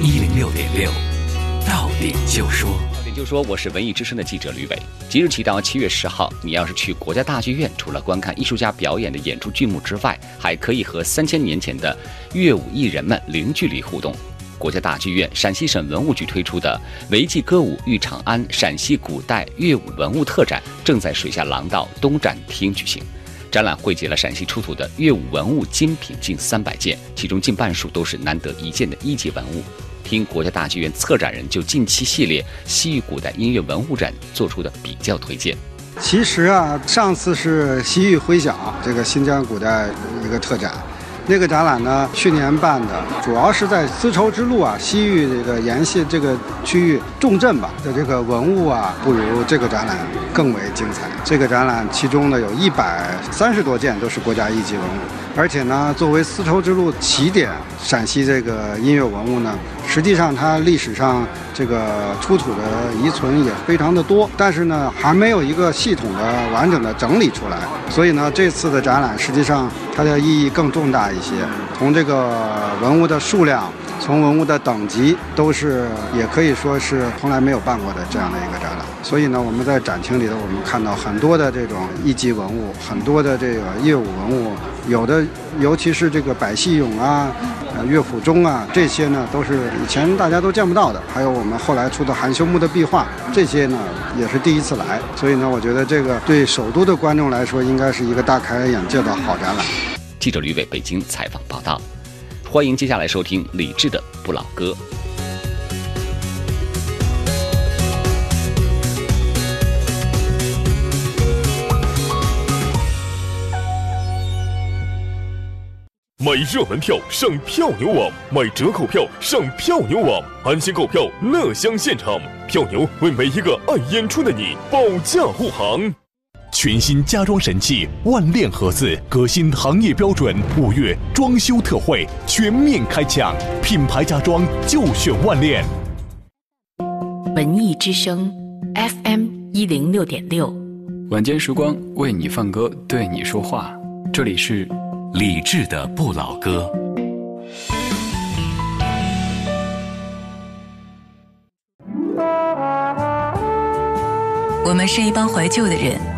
一零六点六，到点就说。到点就说，我是文艺之声的记者吕伟。即日起到七月十号，你要是去国家大剧院，除了观看艺术家表演的演出剧目之外，还可以和三千年前的乐舞艺人们零距离互动。国家大剧院陕西省文物局推出的“维记歌舞豫长安陕西古代乐舞文物特展”正在水下廊道东展厅举行。展览汇集了陕西出土的乐舞文物精品近三百件，其中近半数都是难得一见的一级文物。听国家大剧院策展人就近期系列西域古代音乐文物展做出的比较推荐。其实啊，上次是西域回响这个新疆古代一个特展，那个展览呢，去年办的，主要是在丝绸之路啊，西域这个沿线这个区域重镇吧的这个文物啊，不如这个展览更为精彩。这个展览其中呢，有一百三十多件都是国家一级文物，而且呢，作为丝绸之路起点，陕西这个音乐文物呢，实际上它历史上这个出土的遗存也非常的多，但是呢，还没有一个系统的完整的整理出来。所以呢，这次的展览实际上它的意义更重大一些，从这个文物的数量。从文物的等级都是，也可以说是从来没有办过的这样的一个展览。所以呢，我们在展厅里头，我们看到很多的这种一级文物，很多的这个业务文物，有的尤其是这个百戏俑啊、呃乐府钟啊，这些呢都是以前大家都见不到的。还有我们后来出的含羞木的壁画，这些呢也是第一次来。所以呢，我觉得这个对首都的观众来说，应该是一个大开眼界的好展览。记者吕伟北京采访报道。欢迎接下来收听李志的《不老歌》。买热门票上票牛网，买折扣票上票牛网，安心购票，乐享现场。票牛为每一个爱演出的你保驾护航。全新家装神器万链盒子，革新行业标准，五月装修特惠全面开抢，品牌家装就选万链。文艺之声，FM 一零六点六，晚间时光为你放歌，对你说话，这里是李志的不老歌。我们是一帮怀旧的人。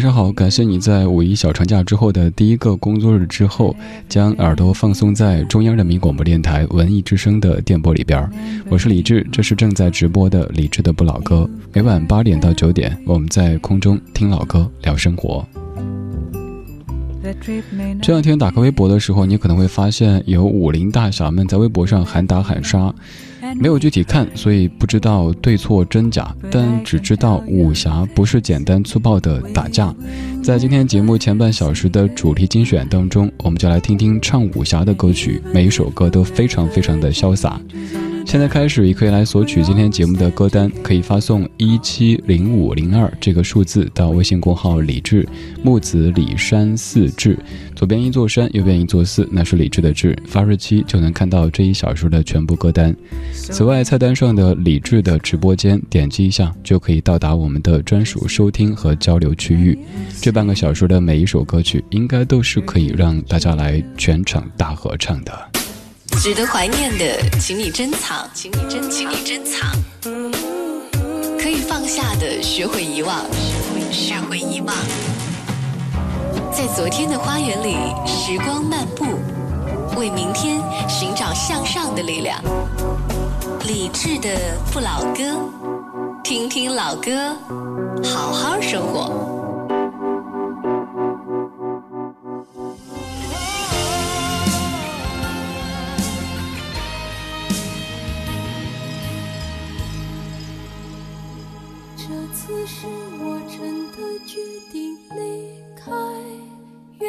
晚上好，感谢你在五一小长假之后的第一个工作日之后，将耳朵放松在中央人民广播电台文艺之声的电波里边。我是李志，这是正在直播的李志的不老歌。每晚八点到九点，我们在空中听老歌，聊生活。这两天打开微博的时候，你可能会发现有武林大侠们在微博上喊打喊杀。没有具体看，所以不知道对错真假，但只知道武侠不是简单粗暴的打架。在今天节目前半小时的主题精选当中，我们就来听听唱武侠的歌曲，每一首歌都非常非常的潇洒。现在开始，也可以来索取今天节目的歌单，可以发送一七零五零二这个数字到微信公号李志木子李山四志，左边一座山，右边一座寺，那是李志的志。发日期就能看到这一小时的全部歌单。此外，菜单上的李志的直播间，点击一下就可以到达我们的专属收听和交流区域。这半个小时的每一首歌曲，应该都是可以让大家来全场大合唱的。值得怀念的，请你珍藏，请你珍，请你珍藏。可以放下的，学会遗忘，学会遗忘。在昨天的花园里时光漫步，为明天寻找向上的力量。理智的不老歌，听听老歌，好好生活。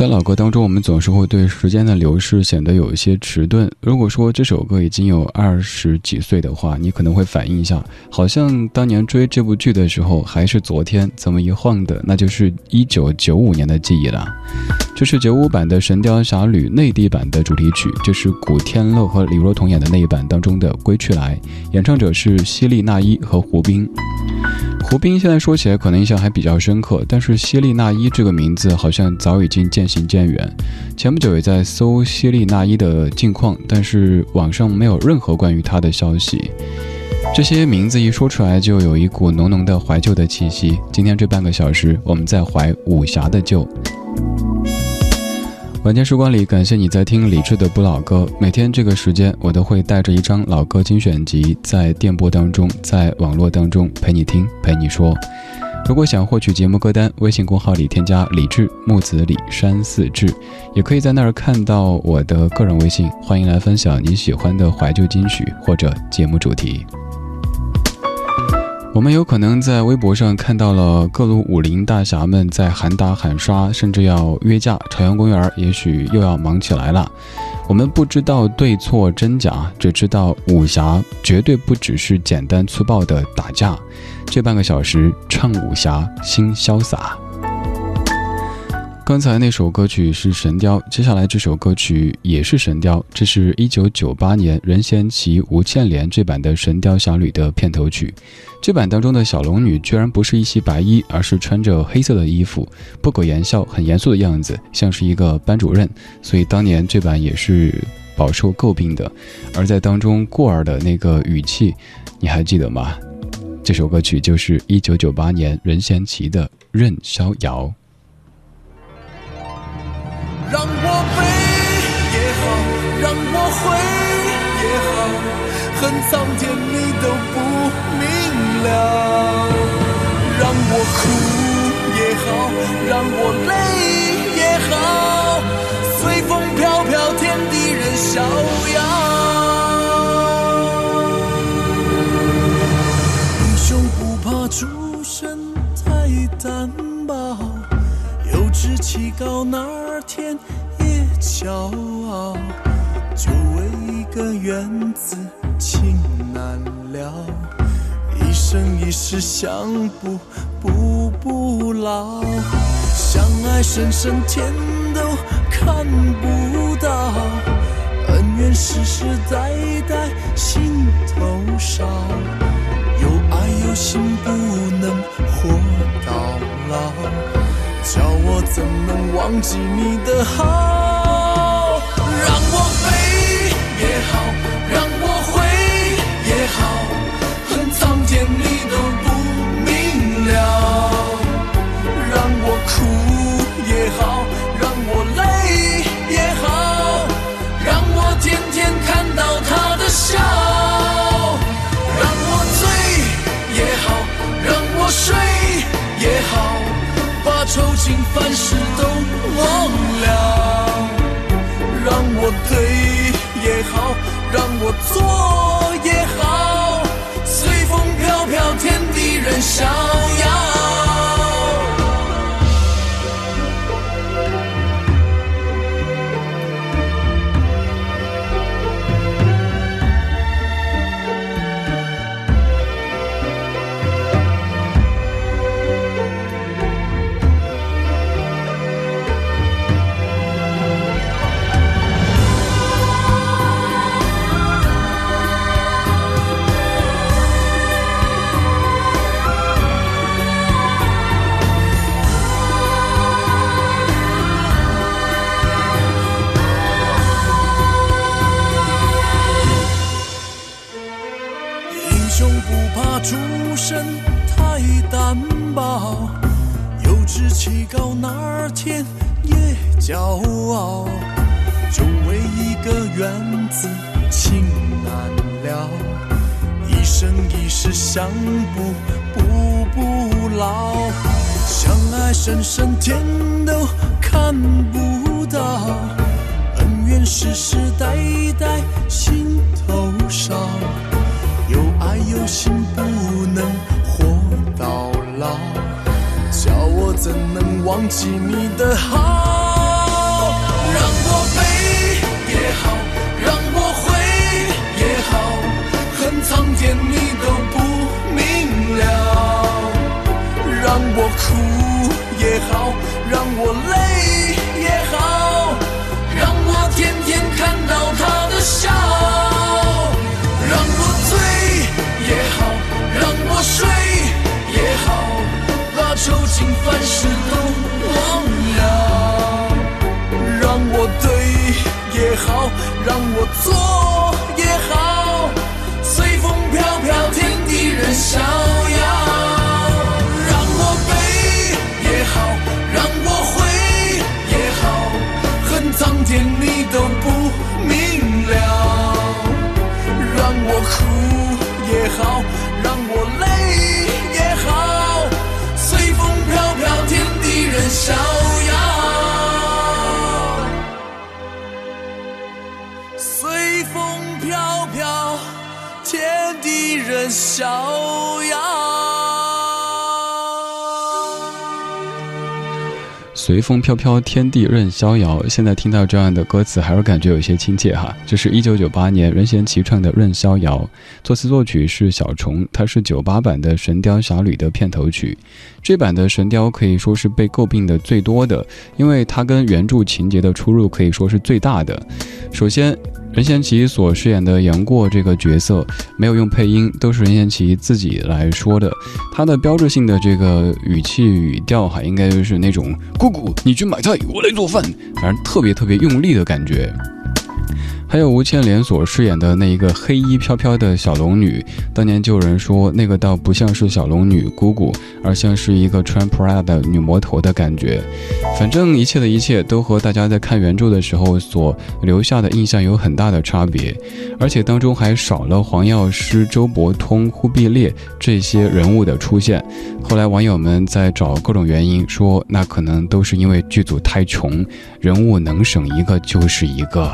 在老歌当中，我们总是会对时间的流逝显得有一些迟钝。如果说这首歌已经有二十几岁的话，你可能会反应一下，好像当年追这部剧的时候还是昨天，怎么一晃的，那就是一九九五年的记忆了。这是九五版的《神雕侠侣》内地版的主题曲，这是古天乐和李若彤演的那一版当中的《归去来》，演唱者是希利娜依和胡兵。胡兵现在说起来可能印象还比较深刻，但是希利娜依这个名字好像早已经渐行渐远。前不久也在搜希利娜依的近况，但是网上没有任何关于她的消息。这些名字一说出来，就有一股浓浓的怀旧的气息。今天这半个小时，我们在怀武侠的旧。晚间时光里，感谢你在听李志的不老歌。每天这个时间，我都会带着一张老歌精选集，在电波当中，在网络当中陪你听，陪你说。如果想获取节目歌单，微信公号里添加李志木子李山寺志，也可以在那儿看到我的个人微信。欢迎来分享你喜欢的怀旧金曲或者节目主题。我们有可能在微博上看到了各路武林大侠们在喊打喊杀，甚至要约架。朝阳公园也许又要忙起来了。我们不知道对错真假，只知道武侠绝对不只是简单粗暴的打架。这半个小时唱武侠，心潇洒。刚才那首歌曲是《神雕》，接下来这首歌曲也是《神雕》，这是一九九八年任贤齐、吴倩莲这版的《神雕侠侣》的片头曲。这版当中的小龙女居然不是一袭白衣，而是穿着黑色的衣服，不苟言笑，很严肃的样子，像是一个班主任。所以当年这版也是饱受诟病的。而在当中，过儿的那个语气，你还记得吗？这首歌曲就是一九九八年任贤齐的《任逍遥》。让我悲也好，让我悔也好，恨苍天你都不明了。让我哭也好，让我累也好，随风飘飘，天地任逍遥。英雄不怕出身太单薄，有志气高哪儿天也骄傲。就为一个缘字情难了，一生一世相补补不老。相爱深深天都看不到，恩怨世世代代心头烧。有爱有心不能活到老，叫我怎能忘记你的好？让我飞也好，恨苍天你都不明了。让我哭也好，让我累也好，让我天天看到他的笑。让我醉也好，让我睡也好，把愁情烦事都忘笑。骄傲。就为一个缘字情难了，一生一世相补补不老。相爱深深天都看不到，恩怨世世代代心头烧。有爱有心不能活到老，叫我怎能忘记你的好？天你都不明了。让我哭也好，让我累也好，让我天天看到他的笑。让我醉也好，让我睡也好，把愁情烦事都忘了。让我对也好，让我错逍遥。让我悲也好，让我悔也好，恨苍天你都不明了。让我哭也好，让我泪也好，随风飘飘，天地任逍逍遥。随风飘飘，天地任逍遥。现在听到这样的歌词，还是感觉有些亲切哈。这是一九九八年任贤齐唱的《任逍遥》，作词作曲是小虫，它是九八版的《神雕侠侣》的片头曲。这版的《神雕》可以说是被诟病的最多的，因为它跟原著情节的出入可以说是最大的。首先，任贤齐所饰演的杨过这个角色没有用配音，都是任贤齐自己来说的。他的标志性的这个语气语调哈，应该就是那种“姑姑，你去买菜，我来做饭”，反正特别特别用力的感觉。还有吴倩莲所饰演的那一个黑衣飘飘的小龙女，当年就有人说那个倒不像是小龙女姑姑，而像是一个穿 Prada 的女魔头的感觉。反正一切的一切都和大家在看原著的时候所留下的印象有很大的差别，而且当中还少了黄药师、周伯通、忽必烈这些人物的出现。后来网友们在找各种原因，说那可能都是因为剧组太穷，人物能省一个就是一个。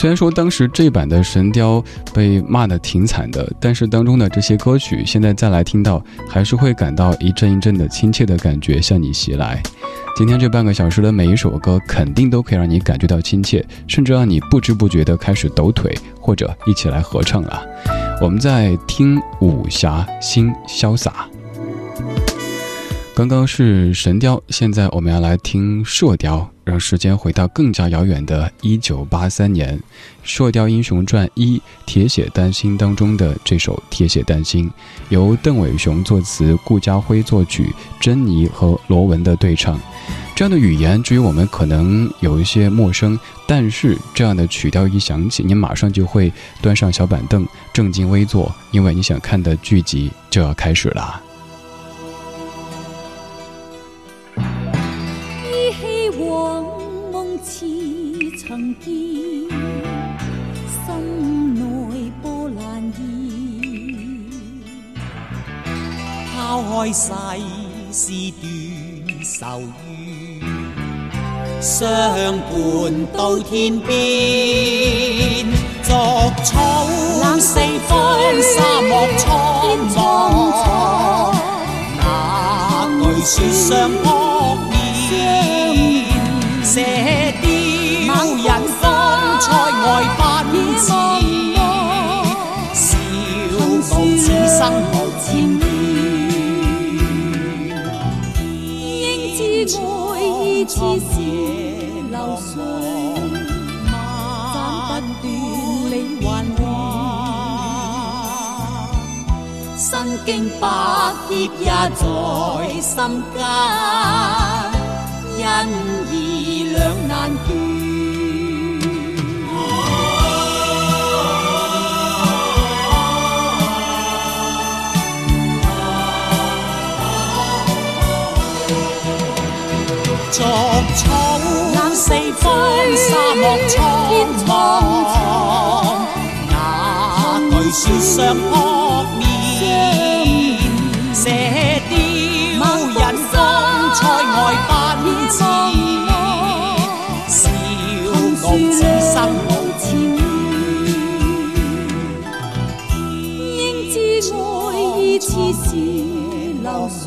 虽然说当时这版的《神雕》被骂得挺惨的，但是当中的这些歌曲，现在再来听到，还是会感到一阵一阵的亲切的感觉向你袭来。今天这半个小时的每一首歌，肯定都可以让你感觉到亲切，甚至让你不知不觉地开始抖腿，或者一起来合唱了。我们在听武侠心潇洒。刚刚是神雕，现在我们要来听射雕，让时间回到更加遥远的1983年，《射雕英雄传一：铁血丹心》当中的这首《铁血丹心》，由邓伟雄作词，顾嘉辉作曲，珍妮和罗文的对唱。这样的语言，至于我们可能有一些陌生，但是这样的曲调一响起，你马上就会端上小板凳，正襟危坐，因为你想看的剧集就要开始了。开世事断愁怨，相伴到天边。逐草四方，沙漠苍茫，那句说相扑面，射雕人风塞外奔驰，笑傲此生无千爱意似是流水，斩不断理还乱。身经百劫也在心间。恩义两难断，四方，沙漠苍茫，那句说相扑面，射雕人风塞外奔驰，笑傲此生无千怨。应知爱意似是流水，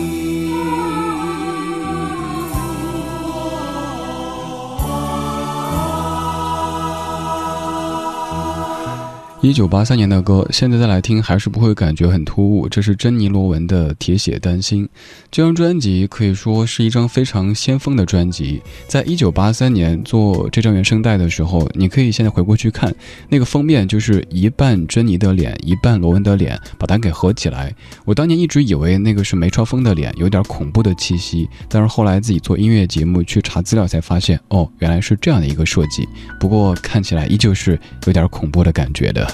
一九八三年的歌，现在再来听还是不会感觉很突兀。这是珍妮罗文的《铁血丹心》这张专辑，可以说是一张非常先锋的专辑。在一九八三年做这张原声带的时候，你可以现在回过去看，那个封面就是一半珍妮的脸，一半罗文的脸，把它给合起来。我当年一直以为那个是梅超风的脸，有点恐怖的气息，但是后来自己做音乐节目去查资料才发现，哦，原来是这样的一个设计。不过看起来依旧是有点恐怖的感觉的。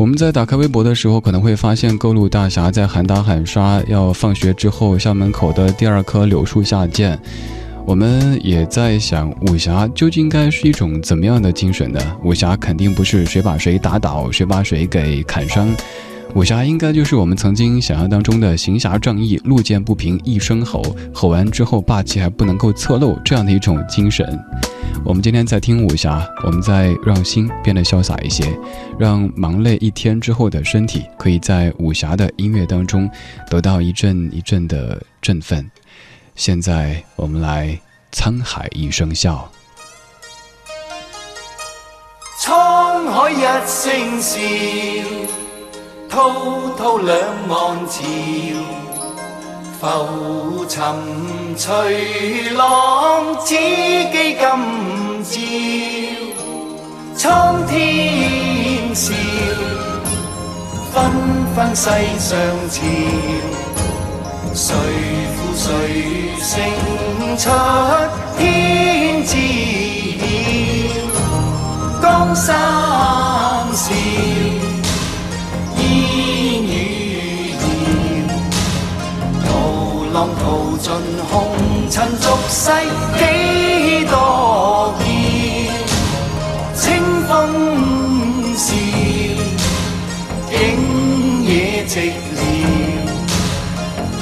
我们在打开微博的时候，可能会发现各路大侠在喊打喊杀，要放学之后校门口的第二棵柳树下见。我们也在想，武侠究竟应该是一种怎么样的精神呢？武侠肯定不是谁把谁打倒，谁把谁给砍伤。武侠应该就是我们曾经想象当中的行侠仗义、路见不平一声吼，吼完之后霸气还不能够侧漏这样的一种精神。我们今天在听武侠，我们在让心变得潇洒一些，让忙累一天之后的身体可以在武侠的音乐当中得到一阵一阵的振奋。现在我们来《沧海一声笑》。沧海一声笑，滔滔两岸潮，浮沉随浪，此际今朝，苍天笑，纷纷世上潮，谁负谁胜出天知晓，江山笑，浪淘尽红尘俗世几多娇，清风笑，景野寂寥。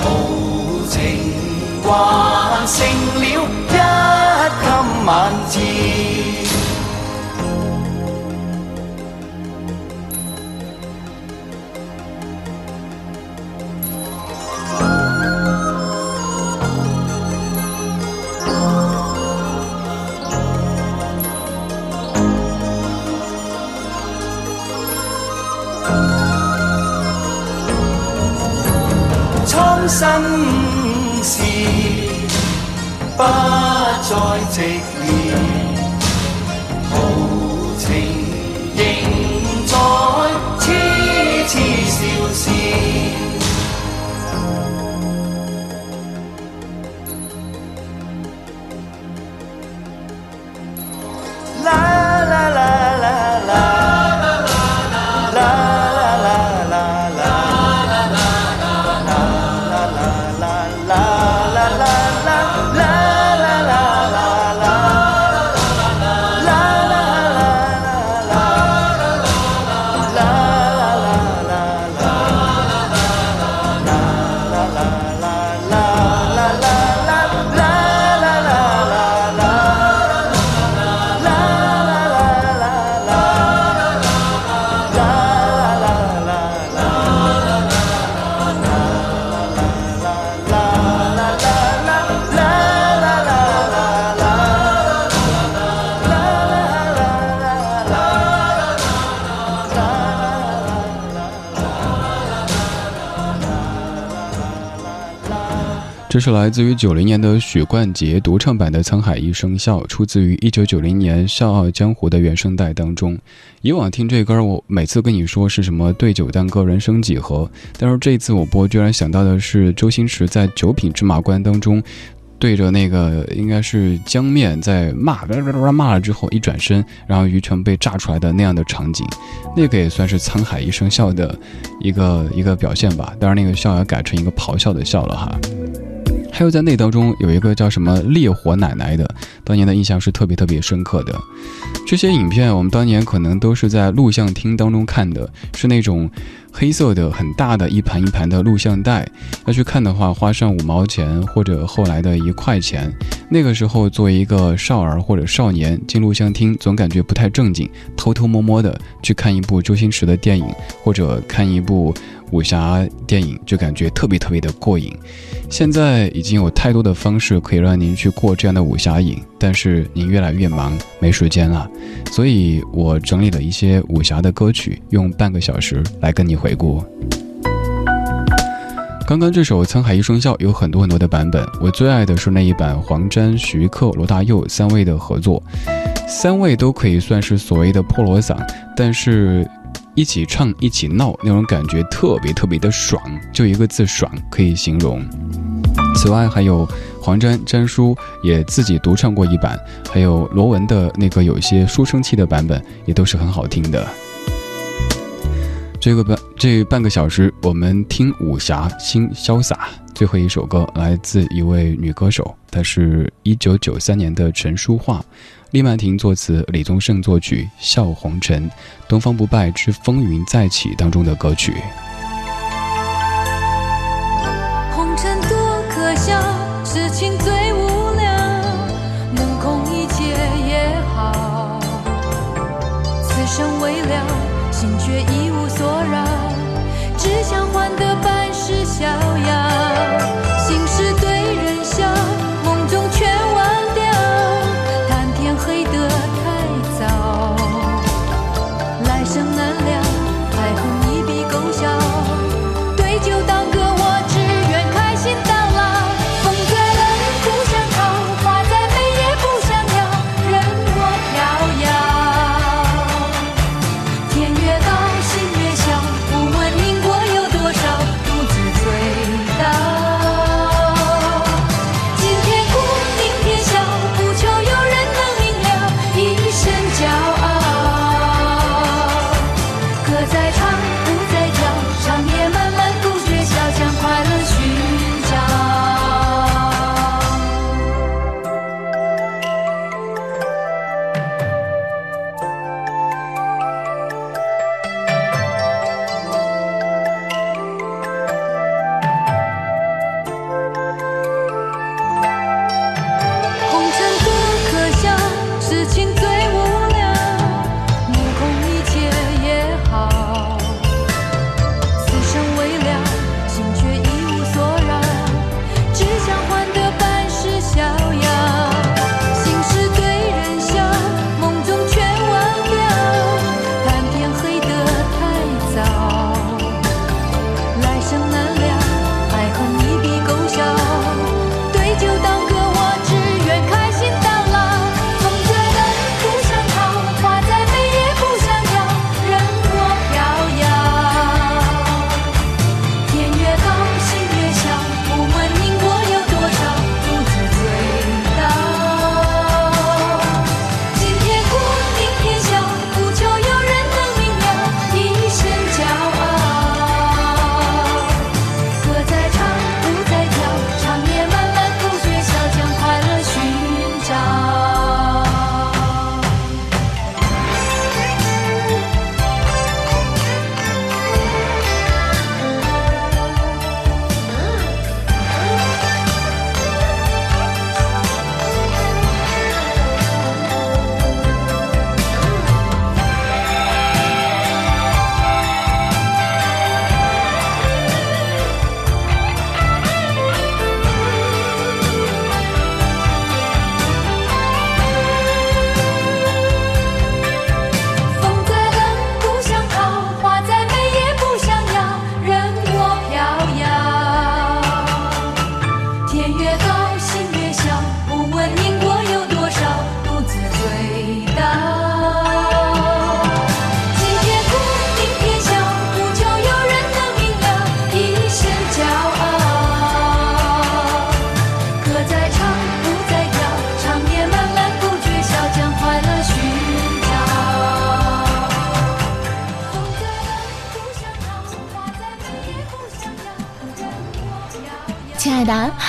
豪情还成了一襟晚照。这是来自于九零年的许冠杰独唱版的《沧海一声笑》，出自于一九九零年《笑傲江湖》的原声带当中。以往听这歌，我每次跟你说是什么对酒当歌，人生几何，但是这一次我播，居然想到的是周星驰在《九品芝麻官》当中。对着那个应该是江面在骂，骂了之后一转身，然后鱼全被炸出来的那样的场景，那个也算是沧海一声笑的一个一个表现吧。当然，那个笑要改成一个咆哮的笑了哈。还有在那当中有一个叫什么烈火奶奶的，当年的印象是特别特别深刻的。这些影片我们当年可能都是在录像厅当中看的，是那种黑色的很大的一盘一盘的录像带。要去看的话，花上五毛钱或者后来的一块钱。那个时候作为一个少儿或者少年进录像厅，总感觉不太正经，偷偷摸摸的去看一部周星驰的电影或者看一部武侠电影，就感觉特别特别的过瘾。现在已经有太多的方式可以让您去过这样的武侠瘾，但是您越来越忙，没时间了。所以我整理了一些武侠的歌曲，用半个小时来跟你回顾。刚刚这首《沧海一声笑》有很多很多的版本，我最爱的是那一版黄沾、徐克、罗大佑三位的合作，三位都可以算是所谓的破锣嗓，但是。一起唱一起闹那种感觉特别特别的爽，就一个字爽可以形容。此外还有黄沾沾叔也自己独唱过一版，还有罗文的那个有一些书生气的版本也都是很好听的。这个半这半个小时我们听武侠新潇洒，最后一首歌来自一位女歌手，她是一九九三年的陈淑桦。李曼婷作词，李宗盛作曲，《笑红尘》，《东方不败之风云再起》当中的歌曲。一无所扰，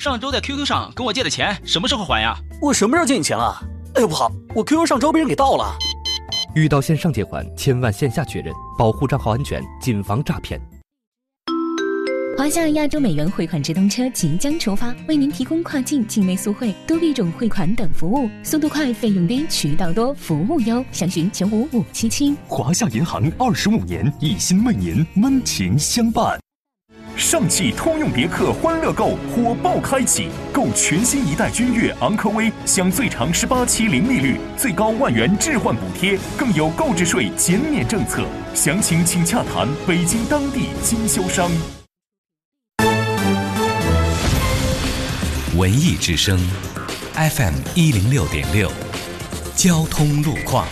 上周在 QQ 上跟我借的钱，什么时候还呀？我什么时候借你钱了？哎呦不好，我 QQ 上周被人给盗了。遇到线上借款，千万线下确认，保护账号安全，谨防诈骗。华夏亚洲美元汇款直通车即将出发，为您提供跨境、境内速汇、多币种汇款等服务，速度快、费用低、渠道多、服务优，详询九五五七七。华夏银行二十五年，一心为您温情相伴。上汽通用别克欢乐购火爆开启，购全新一代君越、昂科威，享最长十八期零利率，最高万元置换补贴，更有购置税减免政策。详情请洽谈北京当地经销商。文艺之声，FM 一零六点六，交通路况。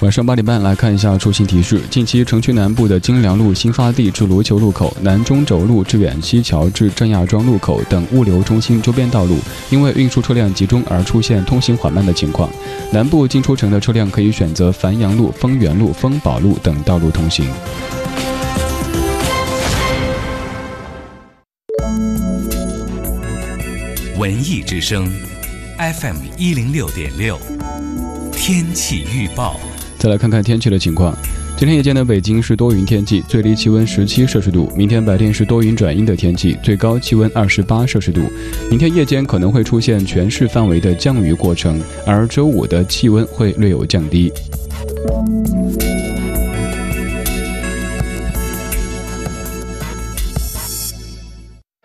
晚上八点半来看一下出行提示：近期城区南部的金良路新发地至卢球路口、南中轴路至远西桥至郑亚庄路口等物流中心周边道路，因为运输车辆集中而出现通行缓慢的情况。南部进出城的车辆可以选择繁阳路、丰源路、丰宝路等道路通行。文艺之声，FM 一零六点六，天气预报。再来看看天气的情况。今天夜间的北京是多云天气，最低气温十七摄氏度。明天白天是多云转阴的天气，最高气温二十八摄氏度。明天夜间可能会出现全市范围的降雨过程，而周五的气温会略有降低。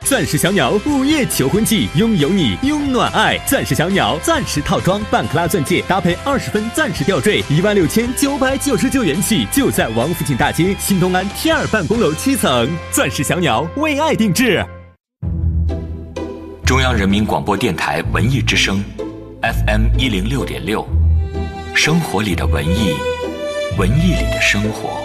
钻石小鸟午夜求婚季，拥有你，拥暖爱。钻石小鸟钻石套装，半克拉钻戒搭配二十分钻石吊坠，一万六千九百九十九元起，就在王府井大街新东安 T 二办公楼七层。钻石小鸟为爱定制。中央人民广播电台文艺之声，FM 一零六点六，生活里的文艺，文艺里的生活。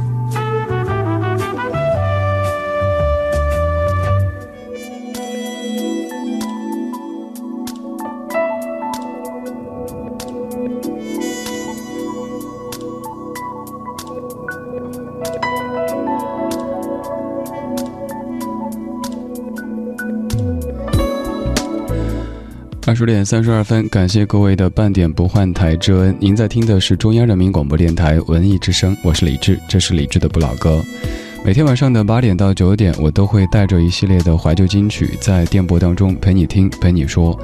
二十点三十二分，感谢各位的半点不换台之恩。您在听的是中央人民广播电台文艺之声，我是李志，这是李志的不老歌。每天晚上的八点到九点，我都会带着一系列的怀旧金曲，在电波当中陪你听，陪你说。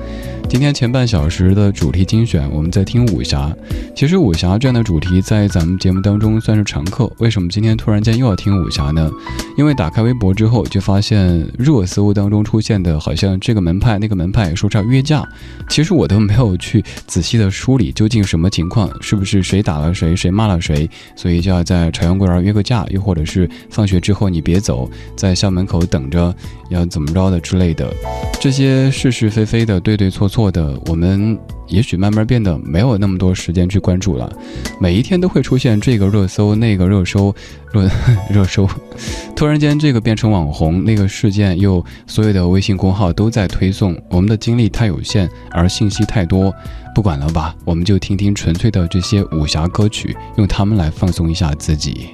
今天前半小时的主题精选，我们在听武侠。其实武侠这样的主题在咱们节目当中算是常客。为什么今天突然间又要听武侠呢？因为打开微博之后，就发现热搜当中出现的好像这个门派那个门派说要约架，其实我都没有去仔细的梳理究竟什么情况，是不是谁打了谁，谁骂了谁，所以就要在朝阳公园约个架，又或者是放学之后你别走，在校门口等着，要怎么着的之类的。这些是是非非的、对对错错的，我们也许慢慢变得没有那么多时间去关注了。每一天都会出现这个热搜、那个热搜、热 热搜，突然间这个变成网红，那个事件又所有的微信公号都在推送。我们的精力太有限，而信息太多，不管了吧，我们就听听纯粹的这些武侠歌曲，用它们来放松一下自己。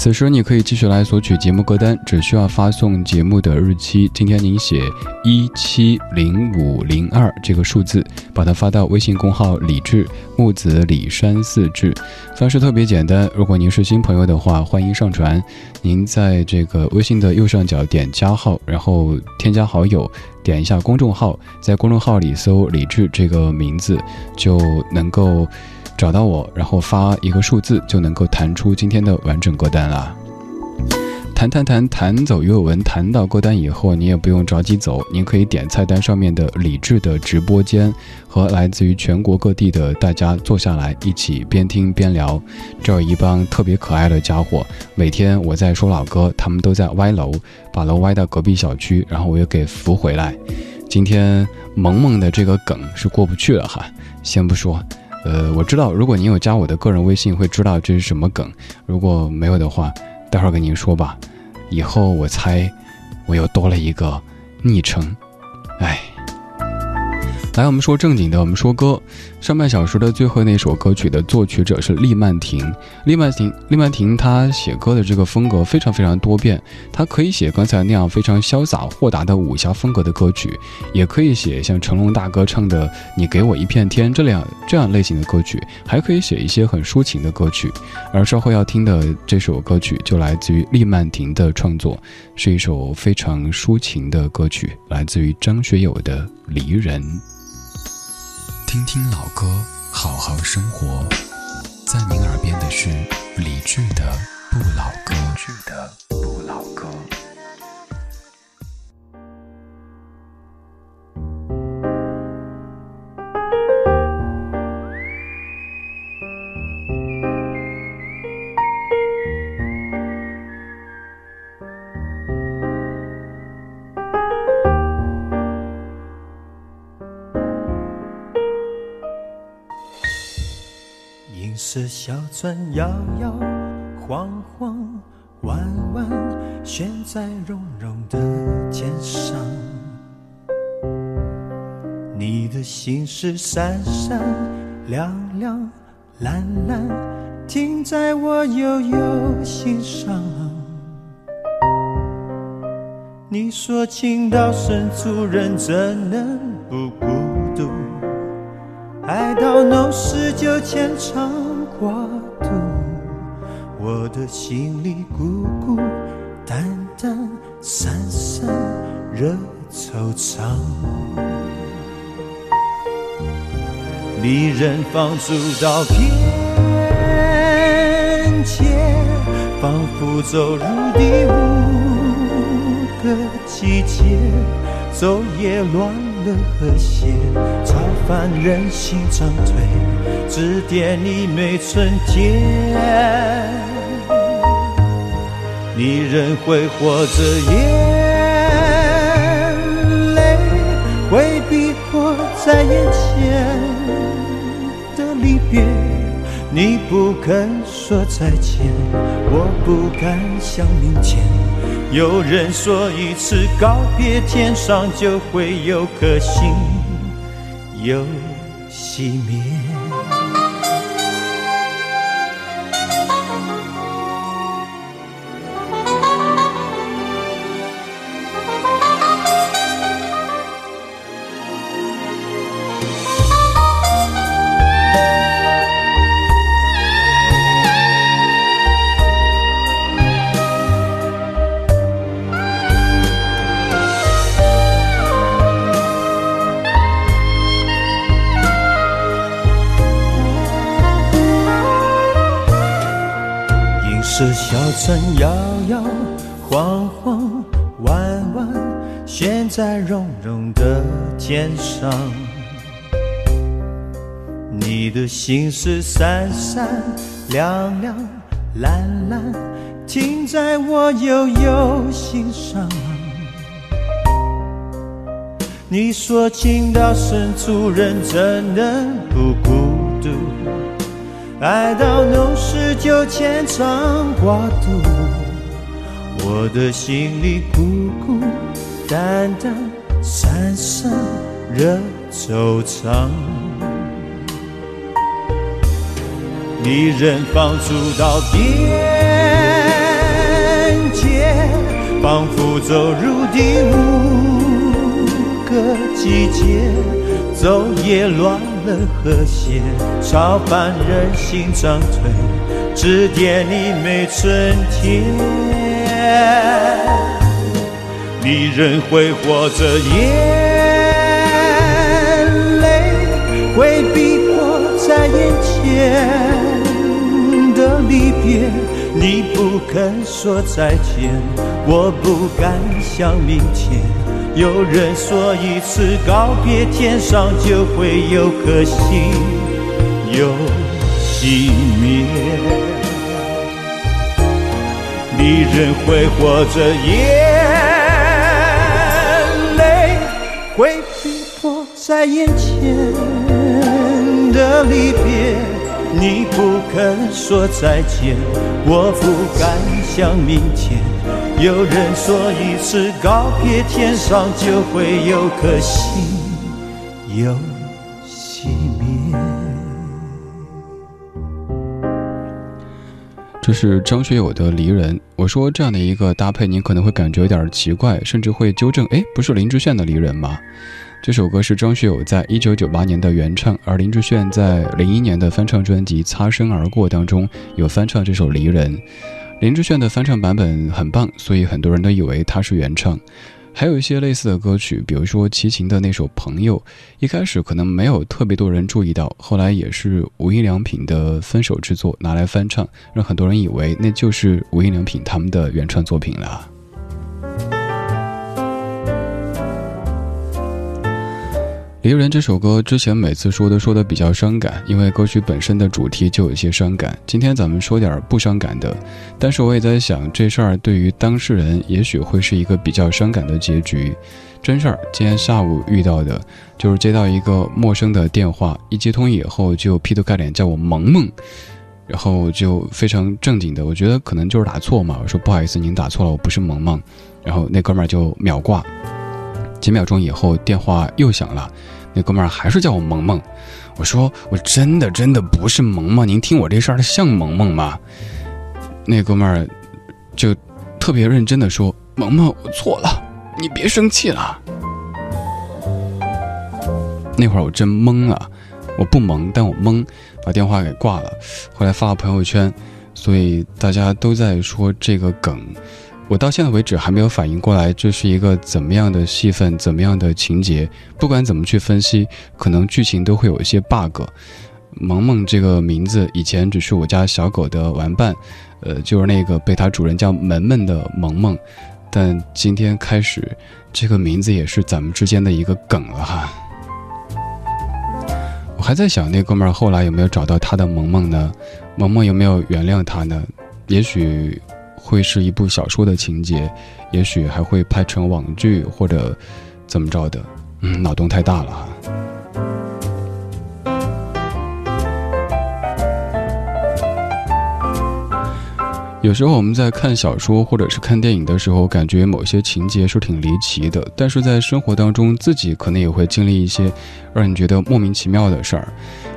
此时你可以继续来索取节目歌单，只需要发送节目的日期。今天您写一七零五零二这个数字，把它发到微信公号“李志木子李山四志”，方式特别简单。如果您是新朋友的话，欢迎上传。您在这个微信的右上角点加号，然后添加好友，点一下公众号，在公众号里搜“李志”这个名字，就能够。找到我，然后发一个数字，就能够弹出今天的完整歌单了。弹弹弹弹走阅文，弹到歌单以后，你也不用着急走，您可以点菜单上面的李智的直播间，和来自于全国各地的大家坐下来一起边听边聊。这有一帮特别可爱的家伙，每天我在说老歌，他们都在歪楼，把楼歪到隔壁小区，然后我又给扶回来。今天萌萌的这个梗是过不去了哈，先不说。呃，我知道，如果您有加我的个人微信，会知道这是什么梗。如果没有的话，待会儿跟您说吧。以后我猜，我又多了一个昵称，哎。来，我们说正经的，我们说歌。上半小时的最后那首歌曲的作曲者是厉曼婷。厉曼婷，厉曼婷，她写歌的这个风格非常非常多变。她可以写刚才那样非常潇洒豁达的武侠风格的歌曲，也可以写像成龙大哥唱的《你给我一片天》这样这样类型的歌曲，还可以写一些很抒情的歌曲。而稍后要听的这首歌曲就来自于厉曼婷的创作，是一首非常抒情的歌曲，来自于张学友的《离人》。听听老歌，好好生活。在您耳边的是李志的《不老歌》。算摇摇晃晃，弯弯悬在绒绒的肩上。你的心事闪闪亮亮蓝蓝，停在我悠悠心上。你说情到深处人怎能不孤独？爱到浓时就牵肠。我的心里孤孤单单，散散惹惆怅。离人放逐到边界，仿佛走入第五个季节，昼夜乱。了和谐，超凡人心长退，指点你每春天。你仍会活着，眼泪回避迫在眼前的离别。你不肯说再见，我不敢想明天。有人说，一次告别，天上就会有颗星又熄灭。船摇摇晃晃，弯弯悬在绒绒的肩上。你的心事闪闪亮亮蓝蓝，停在我悠悠心上。你说情到深处人怎能不？爱到浓时就牵肠挂肚，我的心里孤孤单单，三生惹惆怅。离人放逐到边界，仿佛走入第五个季节，昼夜乱了和谐，超凡人心涨退，指点你没春天。离人挥霍着眼泪，回避迫在眼前。的离别，你不肯说再见，我不敢想明天。有人说一次告别，天上就会有颗星又熄灭。离人挥霍着眼泪，会逼迫在眼前的离别。你不肯说再见，我不敢想明天。有人说一次告别，天上就会有颗星又熄灭。这是张学友的《离人》。我说这样的一个搭配，您可能会感觉有点奇怪，甚至会纠正：哎，不是林志炫的《离人》吗？这首歌是张学友在一九九八年的原唱，而林志炫在零一年的翻唱专辑《擦身而过》当中有翻唱这首《离人》。林志炫的翻唱版本很棒，所以很多人都以为他是原唱。还有一些类似的歌曲，比如说齐秦的那首《朋友》，一开始可能没有特别多人注意到，后来也是无印良品的分手之作拿来翻唱，让很多人以为那就是无印良品他们的原创作品了。《离人》这首歌之前每次说都说的比较伤感，因为歌曲本身的主题就有些伤感。今天咱们说点不伤感的，但是我也在想，这事儿对于当事人也许会是一个比较伤感的结局。真事儿，今天下午遇到的，就是接到一个陌生的电话，一接通以后就劈头盖脸叫我萌萌，然后就非常正经的，我觉得可能就是打错嘛，我说不好意思，您打错了，我不是萌萌。然后那哥们儿就秒挂。几秒钟以后，电话又响了，那哥们儿还是叫我萌萌。我说：“我真的真的不是萌萌，您听我这声儿像萌萌吗？”那哥们儿就特别认真的说：“萌萌，我错了，你别生气了。”那会儿我真懵了，我不萌，但我懵，把电话给挂了。后来发了朋友圈，所以大家都在说这个梗。我到现在为止还没有反应过来，这是一个怎么样的戏份，怎么样的情节？不管怎么去分析，可能剧情都会有一些 bug。萌萌这个名字以前只是我家小狗的玩伴，呃，就是那个被它主人叫萌萌的萌萌。但今天开始，这个名字也是咱们之间的一个梗了哈。我还在想，那哥们儿后来有没有找到他的萌萌呢？萌萌有没有原谅他呢？也许。会是一部小说的情节，也许还会拍成网剧或者怎么着的。嗯，脑洞太大了哈。有时候我们在看小说或者是看电影的时候，感觉某些情节是挺离奇的，但是在生活当中，自己可能也会经历一些让你觉得莫名其妙的事儿。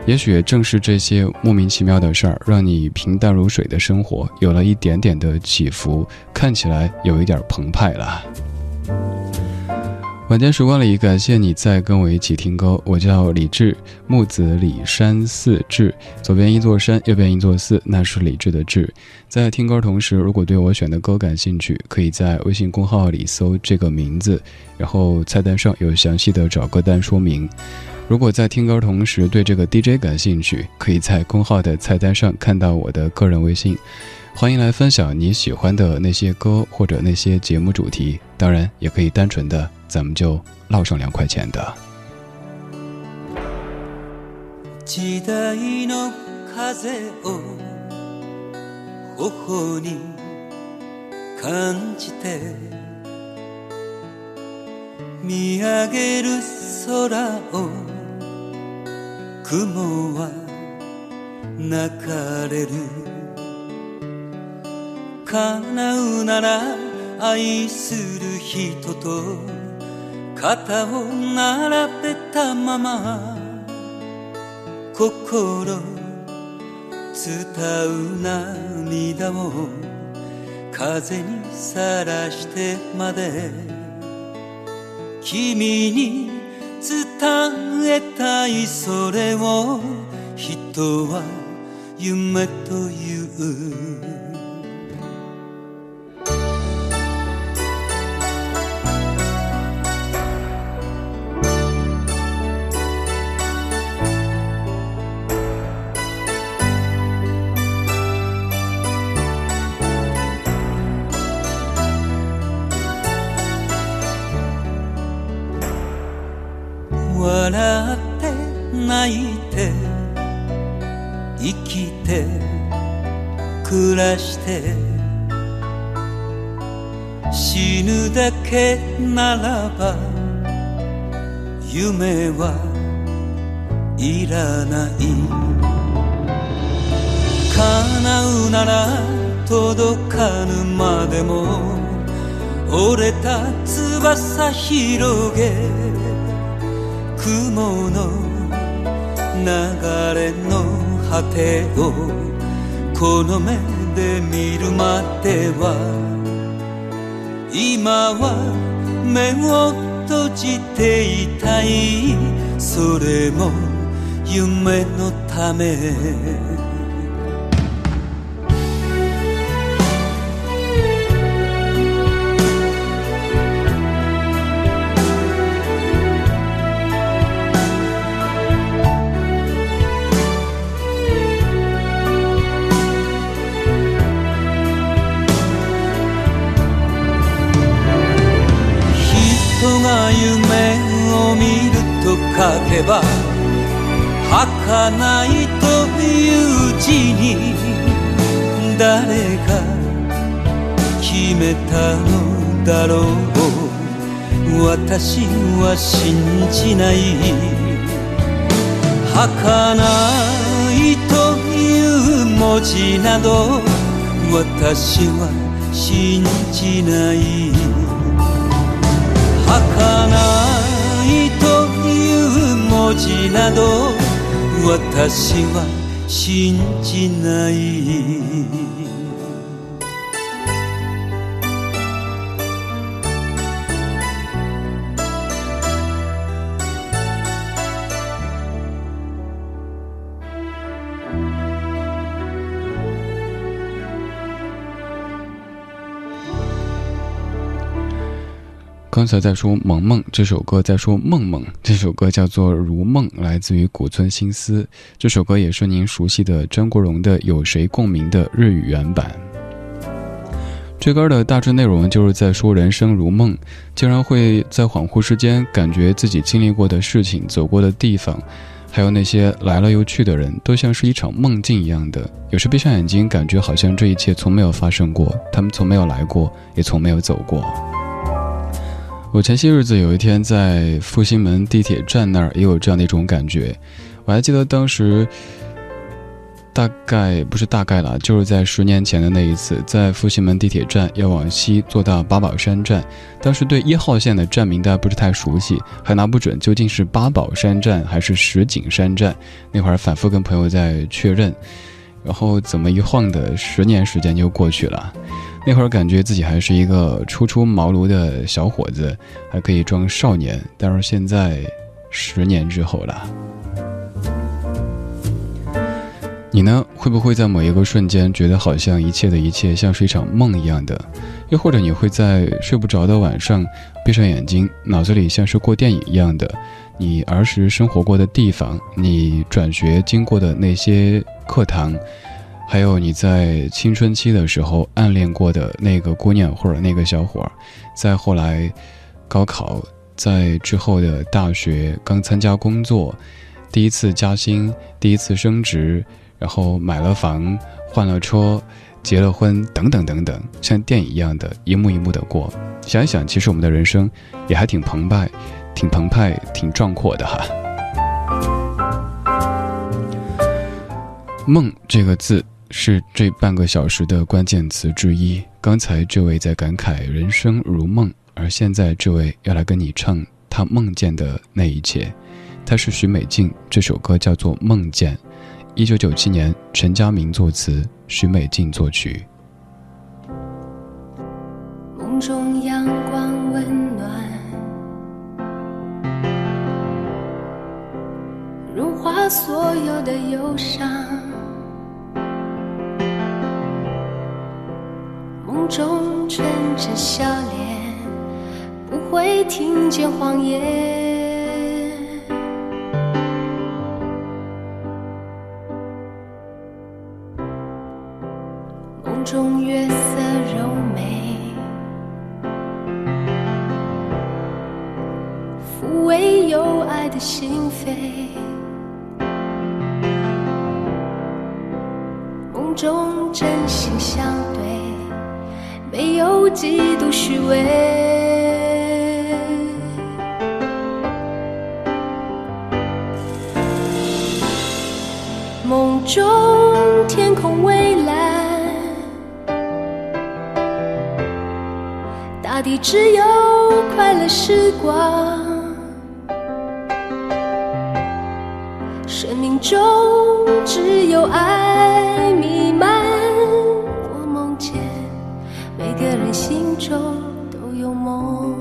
也许正是这些莫名其妙的事儿，让你平淡如水的生活有了一点点的起伏，看起来有一点澎湃了。晚间时光里，感谢你在跟我一起听歌。我叫李志，木子李山寺志，左边一座山，右边一座寺，那是李志的志。在听歌同时，如果对我选的歌感兴趣，可以在微信公号里搜这个名字，然后菜单上有详细的找歌单说明。如果在听歌同时对这个 DJ 感兴趣，可以在公号的菜单上看到我的个人微信，欢迎来分享你喜欢的那些歌或者那些节目主题，当然也可以单纯的咱们就唠上两块钱的。 見上げる空を 雲は泣かれる。叶うなら愛する人と肩を並べたまま。心伝う涙を風にさらしてまで。君に伝えたいそれを人は夢という。けならば夢はいらない。叶うなら届かぬまでも折れた翼広げ雲の流れの果てをこの目で見るまでは今は目を閉じていたい。それも夢のため。書けば儚いという字に誰が決めたのだろう。私は信じない。儚いという文字など私は信じない。いう文字など私は信じない。刚才在说《萌萌》这首歌，在说梦梦这首歌叫做《如梦》，来自于古村新司。这首歌也是您熟悉的张国荣的《有谁共鸣》的日语原版。这歌的大致内容就是在说人生如梦，竟然会在恍惚之间感觉自己经历过的事情、走过的地方，还有那些来了又去的人，都像是一场梦境一样的。有时闭上眼睛，感觉好像这一切从没有发生过，他们从没有来过，也从没有走过。我前些日子有一天在复兴门地铁站那儿也有这样的一种感觉，我还记得当时，大概不是大概了，就是在十年前的那一次，在复兴门地铁站要往西坐到八宝山站，当时对一号线的站名大家不是太熟悉，还拿不准究竟是八宝山站还是石景山站，那会儿反复跟朋友在确认，然后怎么一晃的十年时间就过去了。那会儿感觉自己还是一个初出茅庐的小伙子，还可以装少年。但是现在，十年之后了，你呢？会不会在某一个瞬间觉得好像一切的一切像是一场梦一样的？又或者你会在睡不着的晚上闭上眼睛，脑子里像是过电影一样的，你儿时生活过的地方，你转学经过的那些课堂。还有你在青春期的时候暗恋过的那个姑娘或者那个小伙，儿，再后来高考，在之后的大学刚参加工作，第一次加薪，第一次升职，然后买了房，换了车，结了婚，等等等等，像电影一样的一幕一幕的过。想一想，其实我们的人生也还挺澎湃，挺澎湃，挺壮阔的哈。梦这个字是这半个小时的关键词之一。刚才这位在感慨人生如梦，而现在这位要来跟你唱他梦见的那一切。他是许美静，这首歌叫做《梦见》，一九九七年陈佳明作词，许美静作曲。梦中阳光温暖，融化所有的忧伤。梦中纯真笑脸，不会听见谎言。梦中月色柔美，抚慰有爱的心扉。梦中真心相对，没有嫉妒虚伪。梦中天空蔚蓝，大地只有快乐时光。生命中只有爱心中都有梦。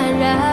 坦然。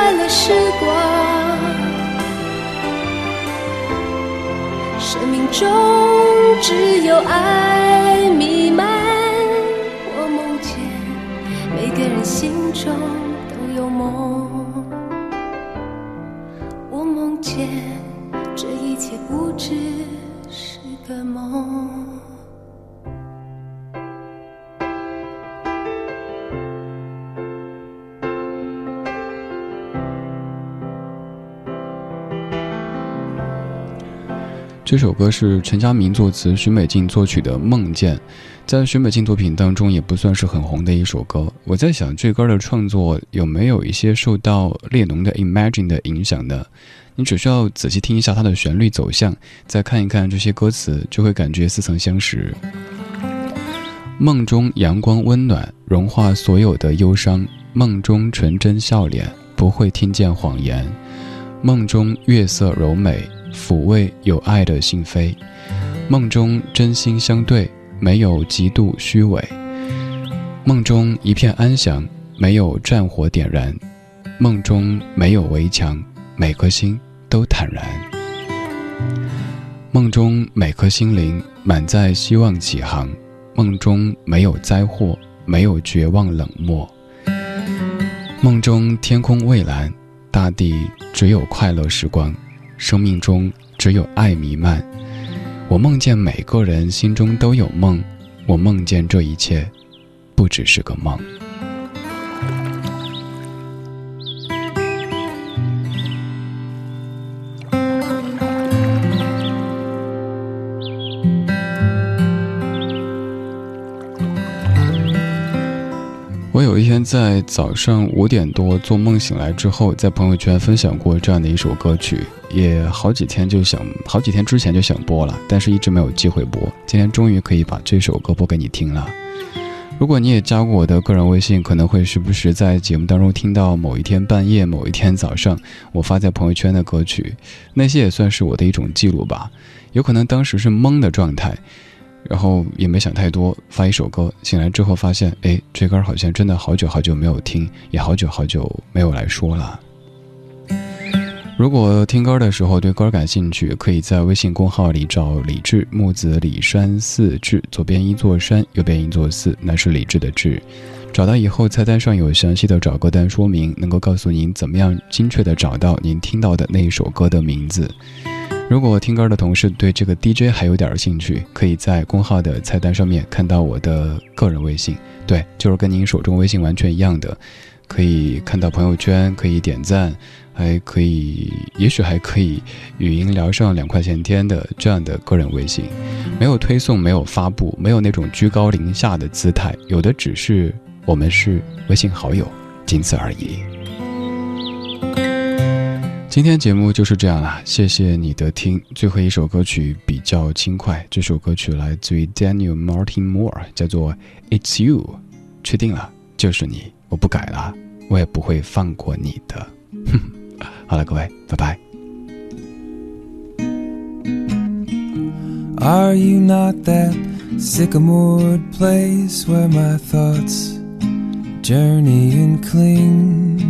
快乐时光，生命中只有爱弥漫。我梦见每个人心中都有梦，我梦见这一切不只是个梦。这首歌是陈佳明作词，许美静作曲的《梦见》，在许美静作品当中也不算是很红的一首歌。我在想，这歌的创作有没有一些受到列侬的《Imagine》的影响呢？你只需要仔细听一下它的旋律走向，再看一看这些歌词，就会感觉似曾相识。梦中阳光温暖，融化所有的忧伤；梦中纯真笑脸，不会听见谎言；梦中月色柔美。抚慰有爱的心扉，梦中真心相对，没有极度虚伪。梦中一片安详，没有战火点燃，梦中没有围墙，每颗心都坦然。梦中每颗心灵满载希望起航，梦中没有灾祸，没有绝望冷漠。梦中天空蔚蓝，大地只有快乐时光，生命中只有爱弥漫。我梦见每个人心中都有梦，我梦见这一切，不只是个梦。我有一天在早上五点多做梦醒来之后，在朋友圈分享过这样的一首歌曲，也好几天就想，好几天之前就想播了，但是一直没有机会播。今天终于可以把这首歌播给你听了。如果你也加过我的个人微信，可能会时不时在节目当中听到某一天半夜、某一天早上我发在朋友圈的歌曲，那些也算是我的一种记录吧。有可能当时是懵的状态。然后也没想太多，发一首歌。醒来之后发现，哎，这歌好像真的好久好久没有听，也好久好久没有来说了。如果听歌的时候对歌感兴趣，可以在微信公号里找“李志木子李山寺志”，左边一座山，右边一座寺，那是李志的志。找到以后，菜单上有详细的找歌单说明，能够告诉您怎么样精确的找到您听到的那一首歌的名字。如果听歌的同事对这个 DJ 还有点兴趣，可以在公号的菜单上面看到我的个人微信，对，就是跟您手中微信完全一样的，可以看到朋友圈，可以点赞，还可以，也许还可以语音聊上两块钱天的这样的个人微信，没有推送，没有发布，没有那种居高临下的姿态，有的只是我们是微信好友，仅此而已。今天节目就是这样啦，谢谢你的听。最后一首歌曲比较轻快，这首歌曲来自于 Daniel Martin Moore，叫做《It's You》，确定了就是你，我不改了，我也不会放过你的。哼，好了，各位，拜拜。 Are you not that sycamored place where my thoughts journey and cling?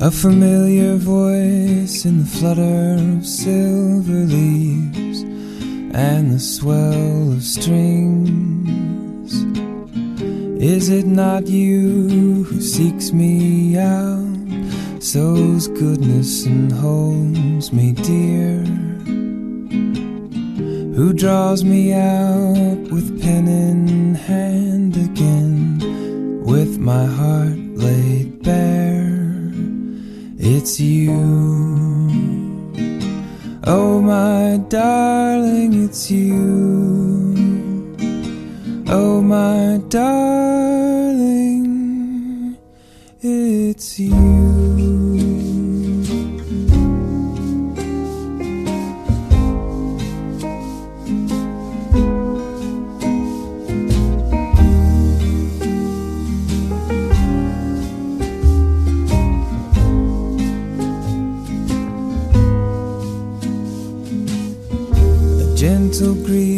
A familiar voice in the flutter of silver leaves and the swell of strings. Is it not you who seeks me out, Sows goodness and holds me dear? Who draws me out with pen in hand again, with my heart laid bare? It's you. Oh, my darling, it's you. Oh, my darling, it's you. Gentle greeting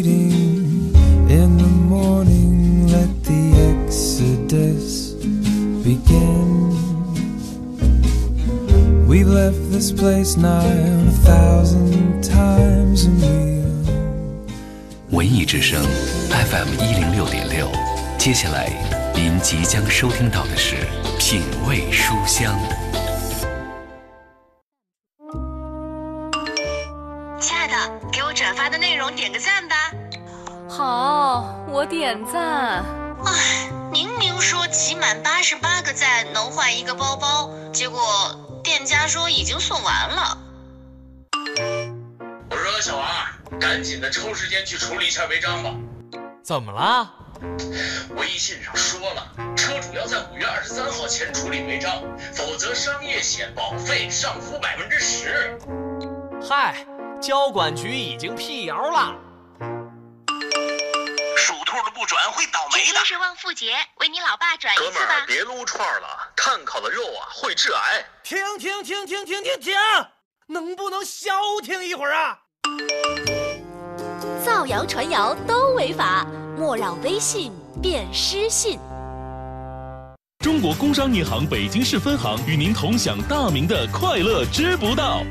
this place on a thousand times and we'll 文艺之声 FM 一零六点六，接下来您即将收听到的是品味书香。亲爱的，给我转发的内容点个赞吧。好，我点赞。唉，明明说集满八十八个赞能换一个包包，结果店家说已经送完了。我说小王，赶紧的抽时间去处理一下违章吧。怎么了？微信上说了，车主要在五月二十三号前处理违章，否则商业险保费上浮百分之十。嗨，交管局已经辟谣了。不转会倒霉的。是旺妇节，为你老爸转哥们儿，别撸串了，炭烤的肉啊会致癌。停停停停停停停！能不能消停一会儿啊？造谣传谣都违法，莫让微信变失信。中国工商银行北京市分行与您同享大明的快乐知不道。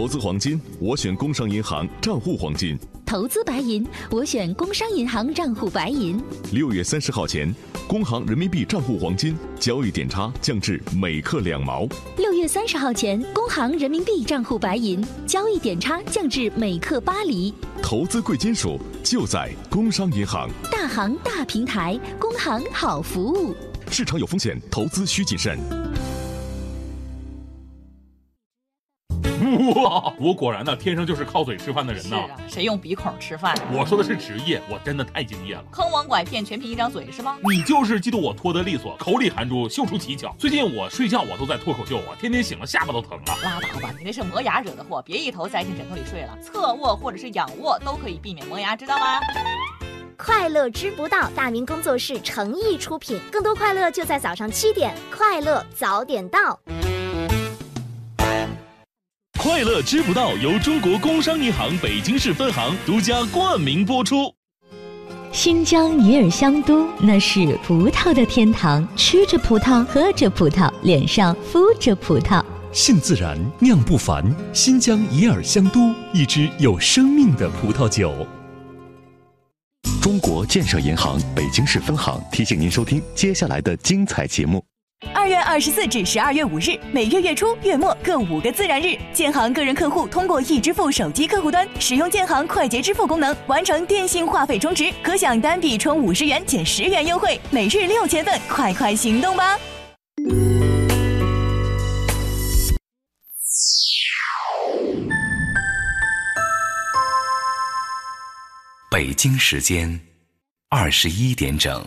投资黄金，我选工商银行账户黄金。投资白银，我选工商银行账户白银。六月三十号前，工行人民币账户黄金交易点差降至每克两毛。六月三十号前，工行人民币账户白银交易点差降至每克八厘。投资贵金属就在工商银行。大行大平台，工行好服务。市场有风险，投资需谨慎。哇！我果然呢，天生就是靠嘴吃饭的人呢。是啊，谁用鼻孔吃饭？我说的是职业，我真的太敬业了。坑蒙拐骗，全凭一张嘴是吗？你就是嫉妒我脱得利索，口里含珠，秀出奇巧。最近我睡觉我都在脱口秀，啊天天醒了下巴都疼了。拉倒吧，你那是磨牙惹的祸，别一头栽进枕头里睡了。侧卧或者是仰卧都可以避免磨牙，知道吗？快乐知不道，大明工作室诚意出品，更多快乐就在早上七点，快乐早点到。快乐知不道由中国工商银行北京市分行独家冠名播出。新疆尼尔香都，那是葡萄的天堂，吃着葡萄，喝着葡萄，脸上敷着葡萄。信自然，酿不凡。新疆伊尔香都，一支有生命的葡萄酒。中国建设银行北京市分行提醒您收听接下来的精彩节目。月二十四至十二月五日，每月月初、月末各五个自然日，建行个人客户通过易支付手机客户端使用建行快捷支付功能，完成电信话费充值，可享单笔充五十元减十元优惠，每日六千份，快快行动吧！北京时间二十一点整。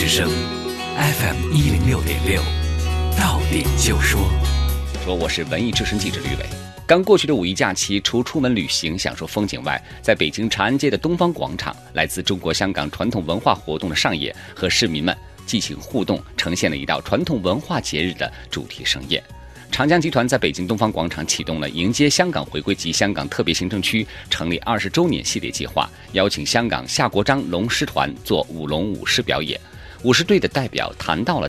之声，FM 一零六点六，到点就说。说我是文艺之声记者吕伟。刚过去的五一假期，除出门旅行享受风景外，在北京长安街的东方广场，来自中国香港传统文化活动的上演和市民们进行互动，呈现了一道传统文化节日的主题盛宴。长江集团在北京东方广场启动了迎接香港回归及香港特别行政区成立二十周年系列计划，邀请香港夏国璋龙狮团做舞龙舞狮表演。五十队的代表谈到了。